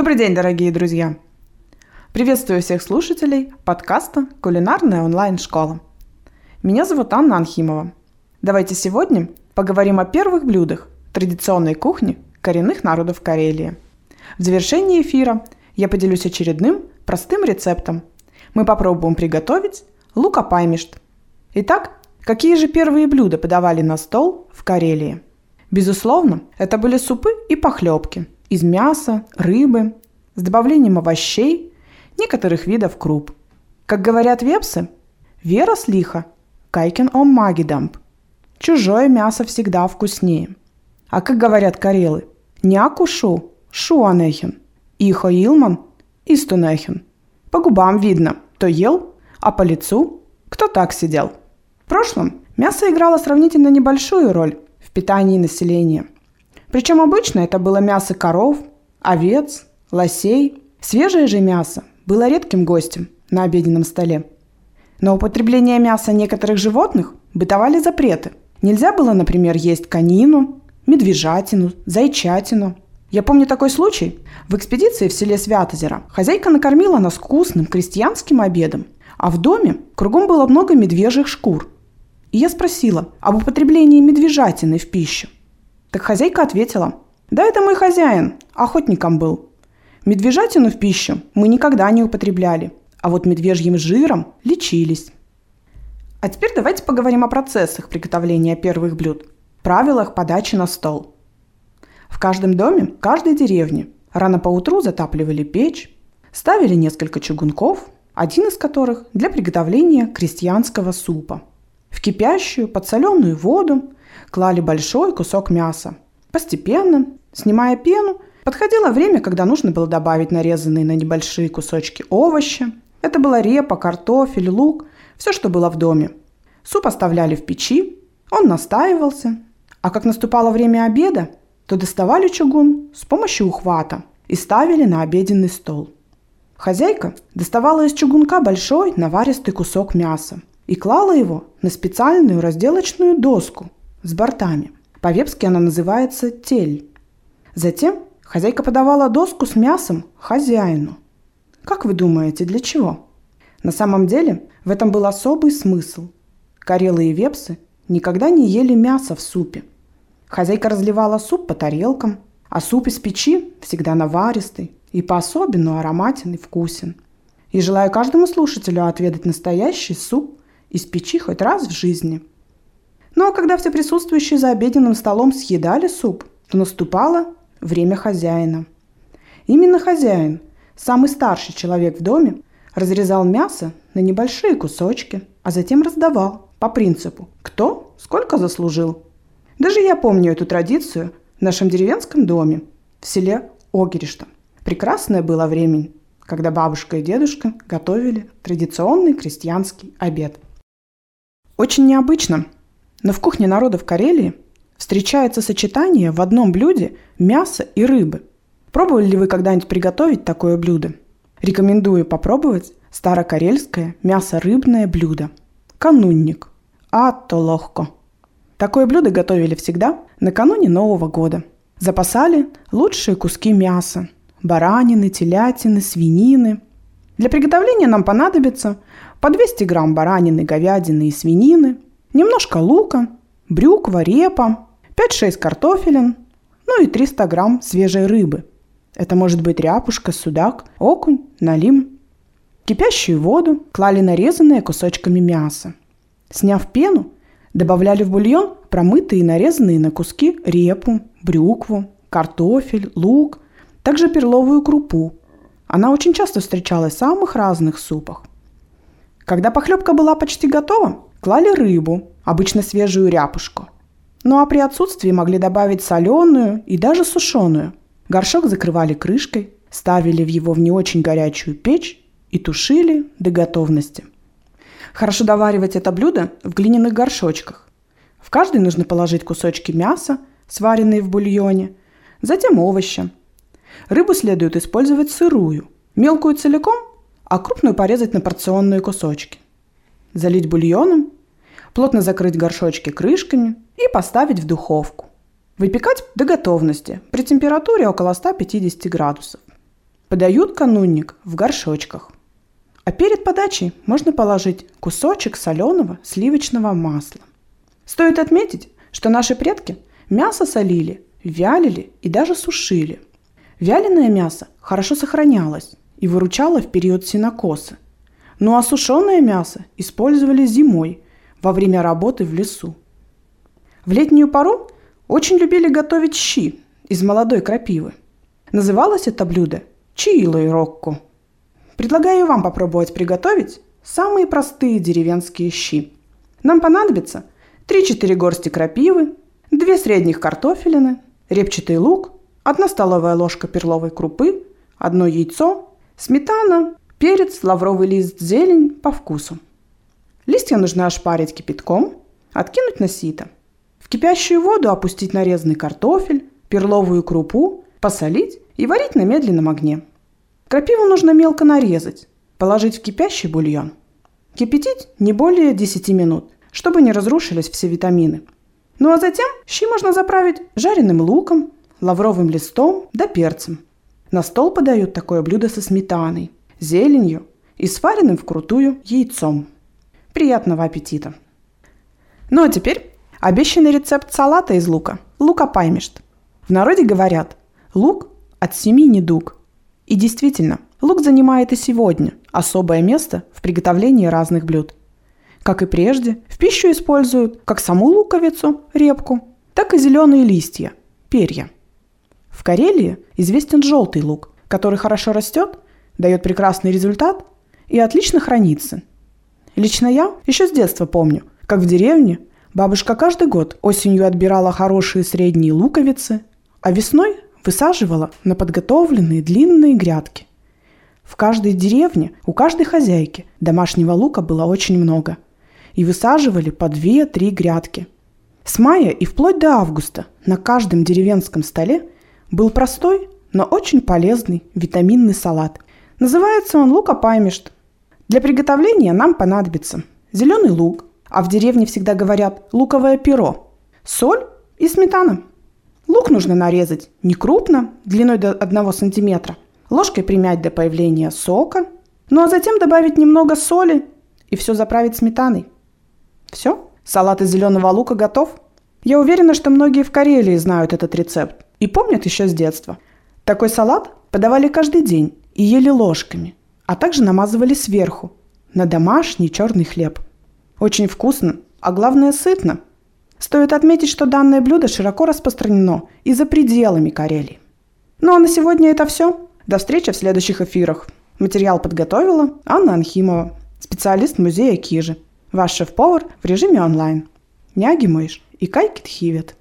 Добрый день, дорогие друзья! Приветствую всех слушателей подкаста «Кулинарная онлайн-школа». Меня зовут Анна Анхимова. Давайте сегодня поговорим о первых блюдах традиционной кухни коренных народов Карелии. В завершении эфира я поделюсь очередным простым рецептом. Мы попробуем приготовить лука-паймешт. Итак, какие же первые блюда подавали на стол в Карелии? Безусловно, это были супы и похлебки – из мяса, рыбы, с добавлением овощей, некоторых видов круп. Как говорят вепсы, вера слиха, кайкин ом магидамп. Чужое мясо всегда вкуснее. А как говорят карелы, няку шу, шу анехин, ихо илман, истунехин. По губам видно, кто ел, а по лицу, кто так сидел. В прошлом мясо играло сравнительно небольшую роль в питании населения – причем обычно это было мясо коров, овец, лосей. Свежее же мясо было редким гостем на обеденном столе. На употребление мяса некоторых животных бытовали запреты. Нельзя было, например, есть конину, медвежатину, зайчатину. Я помню такой случай. В экспедиции в селе Святозеро хозяйка накормила нас вкусным крестьянским обедом, а в доме кругом было много медвежьих шкур. И я спросила об употреблении медвежатины в пищу. Так хозяйка ответила, да это мой хозяин, охотником был. Медвежатину в пищу мы никогда не употребляли, а вот медвежьим жиром лечились. А теперь давайте поговорим о процессах приготовления первых блюд, правилах подачи на стол. В каждом доме, в каждой деревне рано поутру затапливали печь, ставили несколько чугунков, один из которых для приготовления крестьянского супа. В кипящую подсоленную воду клали большой кусок мяса. Постепенно, снимая пену, подходило время, когда нужно было добавить нарезанные на небольшие кусочки овощи. Это была репа, картофель, лук, все, что было в доме. Суп оставляли в печи, он настаивался. А как наступало время обеда, то доставали чугун с помощью ухвата и ставили на обеденный стол. Хозяйка доставала из чугунка большой наваристый кусок мяса и клала его на специальную разделочную доску – с бортами. По-вепски она называется тель. Затем хозяйка подавала доску с мясом хозяину. Как вы думаете, для чего? На самом деле в этом был особый смысл. Карелы и вепсы никогда не ели мясо в супе. Хозяйка разливала суп по тарелкам, а суп из печи всегда наваристый и по-особенному ароматен и вкусен. И желаю каждому слушателю отведать настоящий суп из печи хоть раз в жизни – ну а когда все присутствующие за обеденным столом съедали суп, то наступало время хозяина. Именно хозяин, самый старший человек в доме, разрезал мясо на небольшие кусочки, а затем раздавал по принципу «кто сколько заслужил». Даже я помню эту традицию в нашем деревенском доме в селе Огерешта. Прекрасное было время, когда бабушка и дедушка готовили традиционный крестьянский обед. Очень необычно – но в кухне народов Карелии встречается сочетание в одном блюде мяса и рыбы. Пробовали ли вы когда-нибудь приготовить такое блюдо? Рекомендую попробовать старокарельское мясо-рыбное блюдо. Канунник. А то легко. Такое блюдо готовили всегда накануне Нового года. Запасали лучшие куски мяса. Баранины, телятины, свинины. Для приготовления нам понадобится по 200 грамм баранины, говядины и свинины – немножко лука, брюква, репа, 5-6 картофелин, ну и 300 грамм свежей рыбы. Это может быть ряпушка, судак, окунь, налим. Кипящую воду клали нарезанные кусочками мясо. Сняв пену, добавляли в бульон промытые и нарезанные на куски репу, брюкву, картофель, лук, также перловую крупу. Она очень часто встречалась в самых разных супах. Когда похлебка была почти готова, Клали рыбу, обычно свежую ряпушку. Ну а при отсутствии могли добавить соленую и даже сушеную. Горшок закрывали крышкой, ставили в его в не очень горячую печь и тушили до готовности. Хорошо доваривать это блюдо в глиняных горшочках. В каждый нужно положить кусочки мяса, сваренные в бульоне, затем овощи. Рыбу следует использовать сырую, мелкую целиком, а крупную порезать на порционные кусочки – залить бульоном, плотно закрыть горшочки крышками и поставить в духовку. Выпекать до готовности при температуре около 150 градусов. Подают канунник в горшочках. А перед подачей можно положить кусочек соленого сливочного масла. Стоит отметить, что наши предки мясо солили, вялили и даже сушили. Вяленое мясо хорошо сохранялось и выручало в период синокоса. Ну а сушеное мясо использовали зимой во время работы в лесу. В летнюю пору очень любили готовить щи из молодой крапивы. Называлось это блюдо чиилой рокко. Предлагаю вам попробовать приготовить самые простые деревенские щи. Нам понадобится 3-4 горсти крапивы, 2 средних картофелины, репчатый лук, 1 столовая ложка перловой крупы, 1 яйцо, сметана, перец, лавровый лист, зелень по вкусу. Листья нужно ошпарить кипятком, откинуть на сито. В кипящую воду опустить нарезанный картофель, перловую крупу, посолить и варить на медленном огне. Крапиву нужно мелко нарезать, положить в кипящий бульон. Кипятить не более 10 минут, чтобы не разрушились все витамины. Ну а затем щи можно заправить жареным луком, лавровым листом да перцем. На стол подают такое блюдо со сметаной, зеленью и сваренным вкрутую яйцом. Приятного аппетита! Ну а теперь обещанный рецепт салата из лука – лука паймешт. В народе говорят «лук от семи недуг». И действительно, лук занимает и сегодня особое место в приготовлении разных блюд. Как и прежде, в пищу используют как саму луковицу, репку, так и зеленые листья, перья. В Карелии известен желтый лук, который хорошо растет, дает прекрасный результат и отлично хранится. Лично я еще с детства помню, как в деревне бабушка каждый год осенью отбирала хорошие средние луковицы, а весной высаживала на подготовленные длинные грядки. В каждой деревне, у каждой хозяйки домашнего лука было очень много. И высаживали по 2-3 грядки. С мая и вплоть до августа на каждом деревенском столе был простой, но очень полезный витаминный салат. Называется он лука-паймешт. Для приготовления нам понадобится зеленый лук, а в деревне всегда говорят луковое перо, соль и сметана – Лук нужно нарезать не крупно, длиной до 1 см, ложкой примять до появления сока, ну а затем добавить немного соли и все заправить сметаной. Все, салат из зеленого лука готов. Я уверена, что многие в Карелии знают этот рецепт и помнят еще с детства. Такой салат подавали каждый день и ели ложками, а также намазывали сверху на домашний черный хлеб. Очень вкусно, а главное сытно – Стоит отметить, что данное блюдо широко распространено и за пределами Карелии. Ну а на сегодня это все. До встречи в следующих эфирах. Материал подготовила Анна Анхимова, специалист музея Кижи. Ваш шеф-повар в режиме онлайн. Няги Мышь и Кайкит Хивет.